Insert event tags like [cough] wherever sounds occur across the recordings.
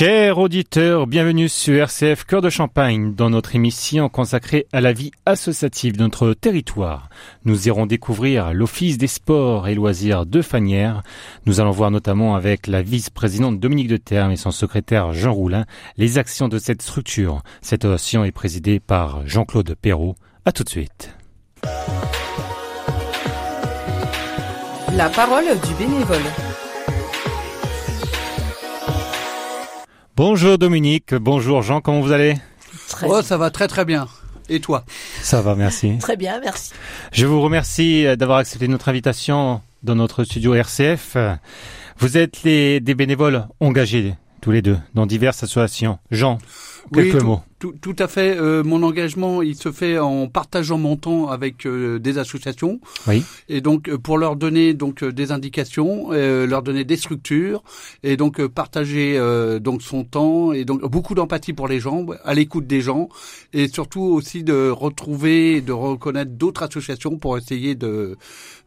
Chers auditeurs, bienvenue sur RCF Cœur de Champagne dans notre émission consacrée à la vie associative de notre territoire. Nous irons découvrir l'Office des sports et loisirs de Fanière. Nous allons voir notamment avec la vice-présidente Dominique de Terme et son secrétaire Jean Roulin les actions de cette structure. Cette action est présidée par Jean-Claude Perrault. À tout de suite. La parole du bénévole. Bonjour Dominique, bonjour Jean, comment vous allez? Très Oh, ça va très très bien. Et toi? Ça va, merci. Très bien, merci. Je vous remercie d'avoir accepté notre invitation dans notre studio RCF. Vous êtes les, des bénévoles engagés tous les deux dans diverses associations. Jean, quelques oui, mots. Tout, tout, à fait. Euh, mon engagement, il se fait en partageant mon temps avec euh, des associations. Oui. Et donc euh, pour leur donner donc euh, des indications, euh, leur donner des structures, et donc partager donc son temps et donc beaucoup d'empathie pour les gens, à l'écoute des gens, et surtout aussi de retrouver, de reconnaître d'autres associations pour essayer de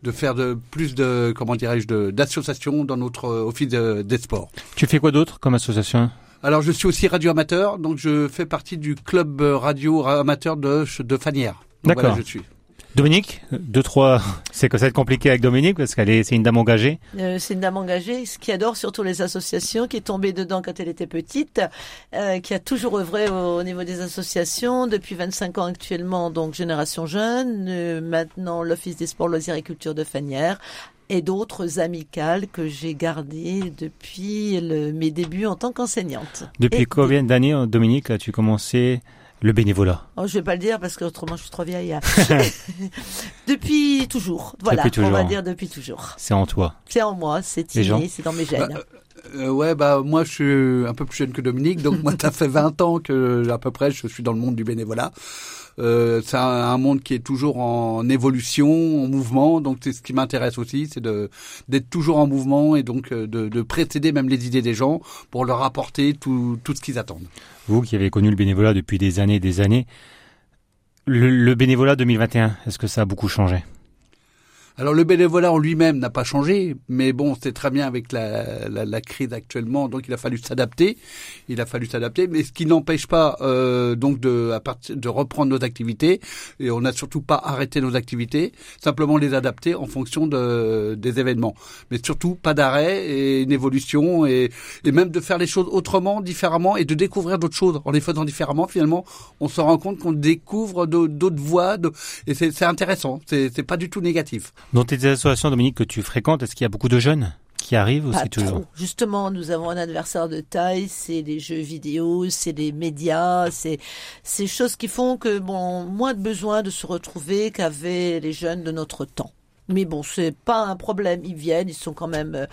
de faire de plus de comment dirais-je d'associations dans notre office de, des sports. Tu fais quoi d'autre comme association? Alors je suis aussi radio amateur, donc je fais partie du club radio amateur de, de Fanière. D'accord. Voilà, je suis. Dominique, deux trois, [laughs] c'est que ça va être compliqué avec Dominique parce qu'elle est, c'est une dame engagée. Euh, c'est une dame engagée, ce qui adore surtout les associations, qui est tombée dedans quand elle était petite, euh, qui a toujours œuvré au, au, niveau des associations depuis 25 ans actuellement, donc Génération Jeune, euh, maintenant l'Office des sports, loisirs et culture de Fanière, et d'autres amicales que j'ai gardées depuis le, mes débuts en tant qu'enseignante. Depuis et, combien d'années, Dominique, as-tu commencé le bénévolat? Oh, Je vais pas le dire parce que autrement je suis trop vieille. [laughs] [laughs] depuis toujours. Voilà, depuis toujours. on va dire depuis toujours. C'est en toi. C'est en moi, c'est inné, c'est dans mes gènes. Bah, euh, ouais, bah moi je suis un peu plus jeune que Dominique, donc moi [laughs] ça fait 20 ans que à peu près je suis dans le monde du bénévolat. Euh, c'est un, monde qui est toujours en évolution, en mouvement. Donc c'est ce qui m'intéresse aussi, c'est d'être toujours en mouvement et donc de, de précéder même les idées des gens pour leur apporter tout, tout ce qu'ils attendent. Vous qui avez connu le bénévolat depuis des années et des années, le, le bénévolat 2021, est-ce que ça a beaucoup changé? Alors le bénévolat en lui-même n'a pas changé, mais bon, c'est très bien avec la, la, la, crise actuellement, donc il a fallu s'adapter. Il a fallu s'adapter, mais ce qui n'empêche pas euh, donc de, à partir, de reprendre nos activités. Et on n'a surtout pas arrêté nos activités, simplement les adapter en fonction de, des événements. Mais surtout pas d'arrêt et une évolution et, et même de faire les choses autrement, différemment et de découvrir d'autres choses en les faisant différemment. Finalement, on se rend compte qu'on découvre d'autres voies et c'est intéressant. C'est pas du tout négatif. Dans tes associations, Dominique, que tu fréquentes, est-ce qu'il y a beaucoup de jeunes qui arrivent aussi toujours. Justement, nous avons un adversaire de taille, c'est les jeux vidéo, c'est les médias, c'est ces choses qui font que bon, moins de besoin de se retrouver qu'avaient les jeunes de notre temps. Mais bon, c'est pas un problème. Ils viennent, ils sont quand même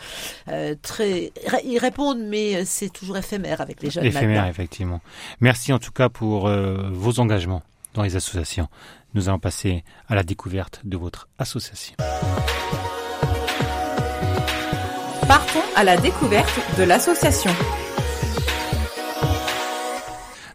euh, très, ils répondent, mais c'est toujours éphémère avec les jeunes. Éphémère, maintenant. effectivement. Merci en tout cas pour euh, vos engagements dans les associations. Nous allons passer à la découverte de votre association. Partons à la découverte de l'association.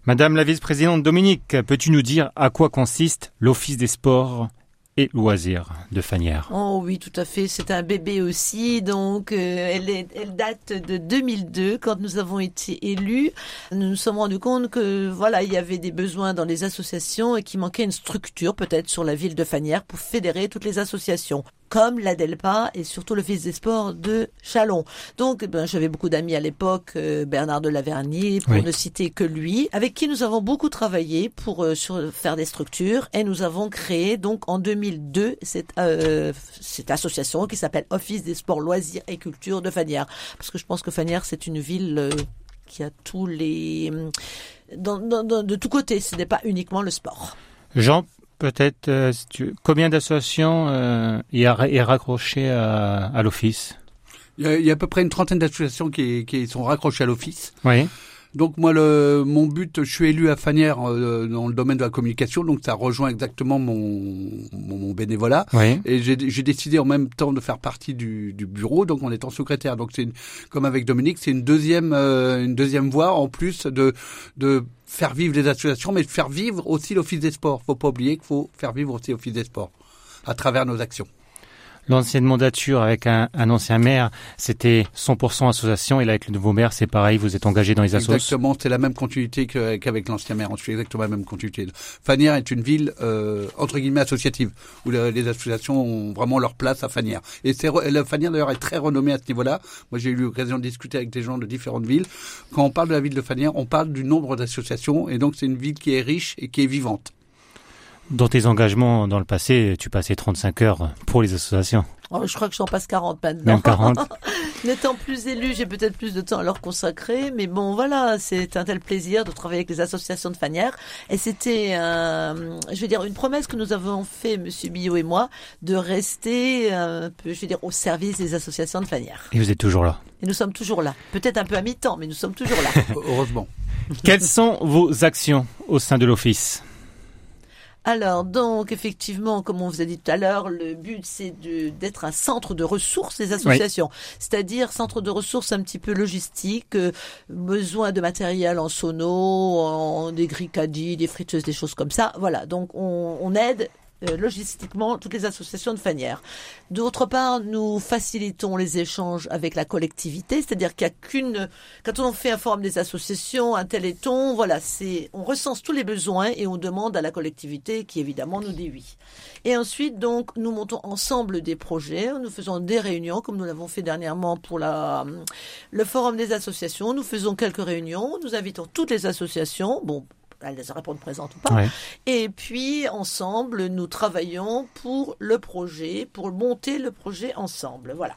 Madame la vice-présidente Dominique, peux-tu nous dire à quoi consiste l'Office des sports et loisirs de Fanière. Oh oui, tout à fait. C'est un bébé aussi. Donc, euh, elle, est, elle date de 2002. Quand nous avons été élus, nous nous sommes rendus compte que voilà, il y avait des besoins dans les associations et qu'il manquait une structure peut-être sur la ville de Fanière pour fédérer toutes les associations comme l'Adelpa et surtout le Fils des Sports de Chalon. Donc, ben, j'avais beaucoup d'amis à l'époque, euh, Bernard de Lavernier, pour Oui. ne citer que lui, avec qui nous avons beaucoup travaillé pour euh, sur, faire des structures et nous avons créé donc en 2002 cette, euh, cette association qui s'appelle Office des Sports, Loisirs et Culture de Fanière. Parce que je pense que Fanière, c'est une ville euh, qui a tous les... Dans, dans, dans- de tous côtés, ce n'est pas uniquement le sport. Jean, peut-être, euh, si tu- combien d'associations euh, est raccroché à, à l'Office? Il y, a, il y a à peu près une trentaine d'associations qui, qui sont raccrochées à l'office. Oui. Donc moi, le, mon but, je suis élu à Fanière euh, dans le domaine de la communication, donc ça rejoint exactement mon, mon, bénévolat. Oui. Et j'ai décidé en même temps de faire partie du, du bureau, donc en étant secrétaire. Donc c'est comme avec Dominique, c'est une deuxième euh, une deuxième voie en plus de de faire vivre les associations, mais faire vivre aussi l'Office des sports. Faut pas oublier qu'il faut faire vivre aussi l'Office des sports à travers nos actions. L'ancienne mandature avec un, ancien maire, c'était 100% association et là avec le nouveau maire, c'est pareil, vous êtes engagé dans les associations Exactement, c'est la même continuité qu'avec l'ancien maire. On suit exactement la même continuité. Fanière est une ville euh, entre guillemets associative où les associations ont vraiment leur place à Fanière. Et la Fanière d'ailleurs est très renommée à ce niveau-là. Moi, j'ai eu l'occasion de discuter avec des gens de différentes villes. Quand on parle de la ville de Fanière, on parle du nombre d'associations et donc c'est une ville qui est riche et qui est vivante. Dans tes engagements dans le passé, tu passais 35 heures pour les associations. Oh, je crois que j'en passe 40 maintenant. Même 40. [laughs] N'étant plus élu, j'ai peut-être plus de temps à leur consacrer, mais bon, voilà, c'est un tel plaisir de travailler avec les associations de Fanière. Et c'était, je vais dire, une promesse que nous avons fait, Monsieur Billot et moi, de rester, peu, je vais dire, au service des associations de Fanière. Et vous êtes toujours là. Et nous sommes toujours là. Peut-être un peu à mi-temps, mais nous sommes toujours là. [laughs] Heureusement. Quelles sont vos actions au sein de l'Office? Alors, donc, effectivement, comme on vous a dit tout à l'heure, le but, c'est d'être un centre de ressources des associations. C'est-à-dire centre de ressources un petit peu logistique, euh, besoin de matériel en sono, en des gricadis, des friteuses, des choses comme ça. Voilà, donc on, on aide logistiquement toutes les associations de Fanière. D'autre part, nous facilitons les échanges avec la collectivité, c'est-à-dire qu'il n'y a qu'une, quand on fait un forum des associations, un téléthon, voilà, c'est, on recense tous les besoins et on demande à la collectivité qui évidemment nous dit oui. Et ensuite, donc, nous montons ensemble des projets, nous faisons des réunions, comme nous l'avons fait dernièrement pour la, le forum des associations. Nous faisons quelques réunions, nous invitons toutes les associations, bon, elles répondre présentes ou pas. Et puis, ensemble, nous travaillons pour le projet, pour monter le projet ensemble. Voilà.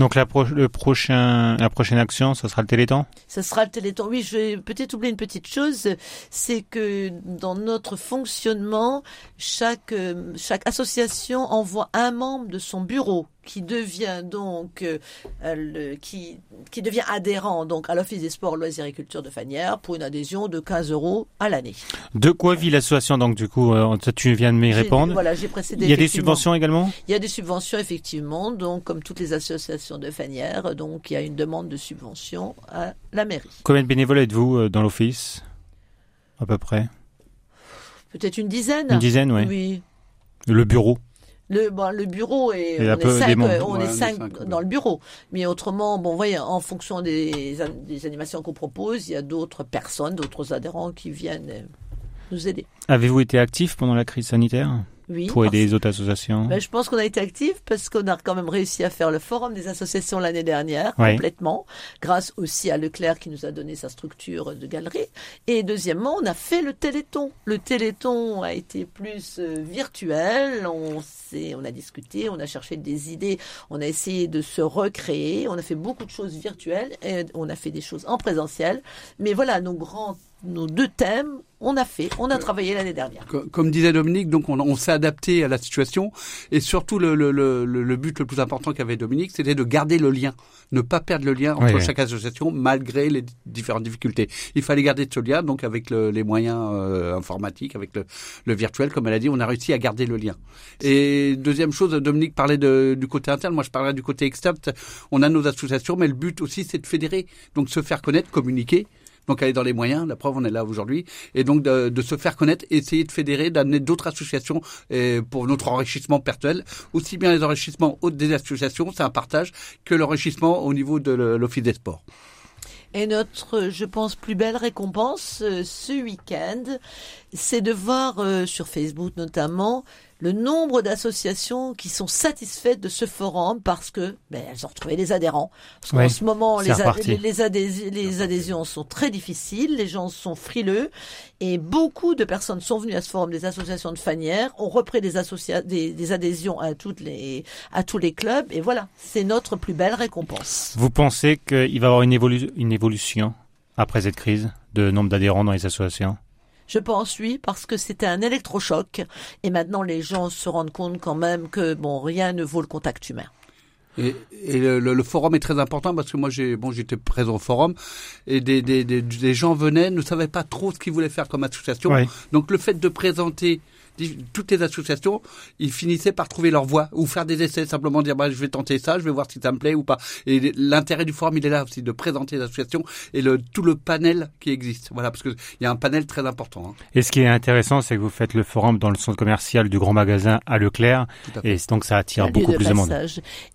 Donc la, le prochain, la prochaine action, ce sera le Téléthon? Ce sera le Téléthon. Oui, je vais peut-être oublier une petite chose, c'est que dans notre fonctionnement, chaque, chaque association envoie un membre de son bureau qui devient donc euh, le, qui, qui devient adhérent donc à l'Office des sports, loisirs et culture de Fanière pour une adhésion de 15 euros à l'année. De quoi vit l'association donc du coup euh, Tu viens de m'y répondre. Voilà, j'ai précédé. Il y a des subventions également? Il y a des subventions effectivement, donc comme toutes les associations de Fanière, donc il y a une demande de subvention à la mairie. Combien de bénévoles êtes-vous euh, dans l'office À peu près? Peut-être une dizaine. Une dizaine, oui. Oui. Le bureau le, bon, le bureau est, on, est cinq, on est cinq, dans le bureau. Mais autrement, bon, voyez, en fonction des, des animations qu'on propose, il y a d'autres personnes, d'autres adhérents qui viennent nous aider. Avez-vous été actif pendant la crise sanitaire? Oui, pour aider les autres associations ben, Je pense qu'on a été actifs parce qu'on a quand même réussi à faire le forum des associations l'année dernière complètement, grâce aussi à Leclerc qui nous a donné sa structure de galerie. Et deuxièmement, on a fait le Téléthon. Le Téléthon a été plus euh, virtuel. On, on a discuté, on a cherché des idées, on a essayé de se recréer. On a fait beaucoup de choses virtuelles et on a fait des choses en présentiel. Mais voilà, nos grands nos deux thèmes, on a fait, on a travaillé l'année dernière. Comme, disait Dominique, donc on, s'est adapté à la situation et surtout le, le, le, le but le plus important qu'avait Dominique, c'était de garder le lien, ne pas perdre le lien entre chaque association malgré les différentes difficultés. Il fallait garder ce lien, donc avec les moyens euh, informatiques, avec le, virtuel, comme elle a dit, on a réussi à garder le lien. Et deuxième chose, Dominique parlait de, du côté interne, moi je parlerai du côté externe. On a nos associations, mais le but aussi c'est de fédérer, donc se faire connaître, communiquer donc aller dans les moyens, la preuve on est là aujourd'hui, et donc de, se faire connaître, essayer de fédérer, d'amener d'autres associations pour notre enrichissement personnel, aussi bien les enrichissements des associations, c'est un partage, que l'enrichissement au niveau de l'Office des sports. Et notre, je pense, plus belle récompense euh, ce week-end, c'est de voir euh, sur Facebook notamment le nombre d'associations qui sont satisfaites de ce forum parce que ben, elles ont retrouvé des adhérents. Parce qu'en ce moment, les, les, adhésions sont très difficiles, les gens sont frileux et beaucoup de personnes sont venues à ce forum des associations de fanières, ont repris des, des, des adhésions à, toutes les, à tous les clubs et voilà, c'est notre plus belle récompense. Vous pensez qu'il va y avoir une, une évolution après cette crise de nombre d'adhérents dans les associations? Je pense oui, parce que c'était un électrochoc et maintenant les gens se rendent compte quand même que bon, rien ne vaut le contact humain. Et, et le, le- le forum est très important parce que moi j'ai bon j'étais présent au forum et des, des, des, des gens venaient ne savaient pas trop ce qu'ils voulaient faire comme association. Ouais. Donc le fait de présenter toutes les associations, ils finissaient par trouver leur voie ou faire des essais, simplement dire bah, je vais tenter ça, je vais voir si ça me plaît ou pas. Et l'intérêt du forum, il est là aussi de présenter les associations et le tout le panel qui existe. Voilà, parce que il y a un panel très important. hein. Et ce qui est intéressant, c'est que vous faites le forum dans le centre commercial du grand magasin à Leclerc, à et donc ça attire Un beaucoup de plus de monde.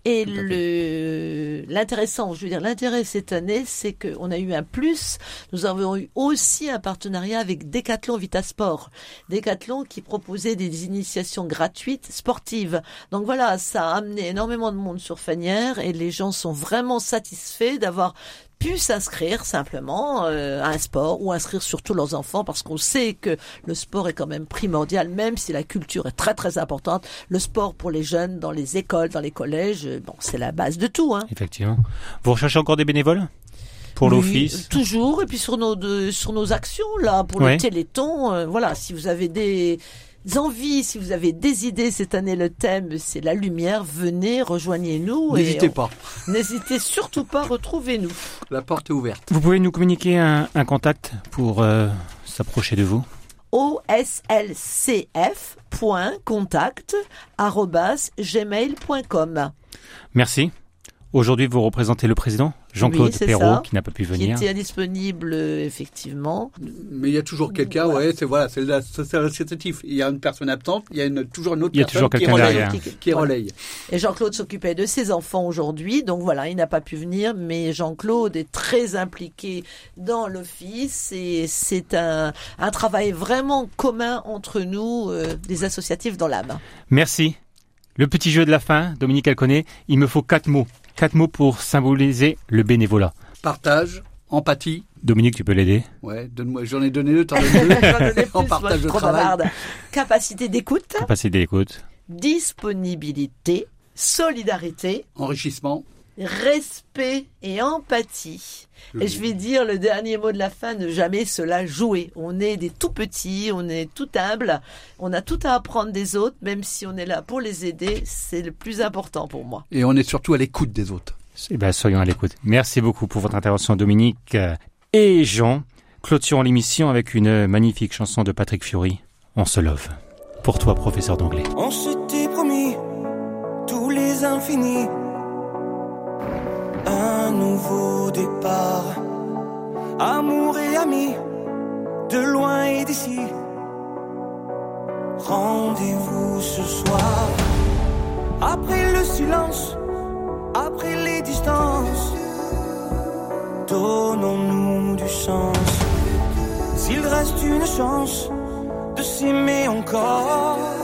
Et le l'intéressant, je veux dire, l'intérêt cette année, c'est qu'on a eu un plus. Nous avons eu aussi un partenariat avec Decathlon Vitasport. Decathlon qui des initiations gratuites sportives. Donc voilà, ça a amené énormément de monde sur Fanière et les gens sont vraiment satisfaits d'avoir pu s'inscrire simplement euh, à un sport ou inscrire surtout leurs enfants parce qu'on sait que le sport est quand même primordial même si la culture est très très importante le sport pour les jeunes dans les écoles dans les collèges euh, bon c'est la base de tout hein Effectivement. Vous recherchez encore des bénévoles pour Oui, l'office toujours et puis sur nos de- sur nos actions là pour Ouais. le Téléthon euh, voilà si vous avez des envies. Si vous avez des idées cette année le thème c'est la lumière. Venez rejoignez-nous N'hésitez pas, [laughs] n'hésitez surtout pas retrouvez-nous. La porte est ouverte. Vous pouvez nous communiquer un, un contact pour euh, s'approcher de vous. Oslcf.contact@gmail.com Merci. Aujourd'hui, vous représentez le président, Jean-Claude Oui, Perrault, ça. qui n'a pas pu qui venir. était indisponible euh, effectivement. Mais il y a toujours quelqu'un, Voilà. ouais, c'est voilà, c'est la- c'est l'associatif. Il y a une personne absente, il y a une, toujours une autre Il y a personne toujours qui quelqu'un relaye. derrière. Qui Voilà. relaye. Et Jean-Claude s'occupait de ses enfants aujourd'hui, donc voilà, il n'a pas pu venir, mais Jean-Claude est très impliqué dans l'office et c'est un, un travail vraiment commun entre nous, euh, des associatifs dans l'âme. Merci. Le petit jeu de la fin, Dominique Alconnet, il me faut quatre mots. Quatre mots pour symboliser le bénévolat. Partage, empathie. Dominique, tu peux l'aider Ouais, donne-moi, j'en ai donné deux, t'en donnes deux. [laughs] Moi, partage trop travail. bavarde. Capacité d'écoute, Capacité d'écoute. disponibilité, solidarité, Enrichissement. Respect et empathie. Et je vais dire le dernier mot de la fin, ne jamais se la jouer. On est des tout petits, on est tout humble, on a tout à apprendre des autres, même si on est là pour les aider, c'est le plus important pour moi. Et on est surtout à l'écoute des autres. Eh ben, soyons à l'écoute. Merci beaucoup pour votre intervention, Dominique euh, et Jean. Clôturons l'émission avec une magnifique chanson de Patrick Fiori. On se love. Pour toi, professeur d'anglais. On s'était promis tous les infinis. Nouveau départ. Amour et amis, de loin et d'ici. Rendez-vous ce soir. Après le silence, après les distances. Donnons-nous du sens. S'il reste une chance de s'aimer encore.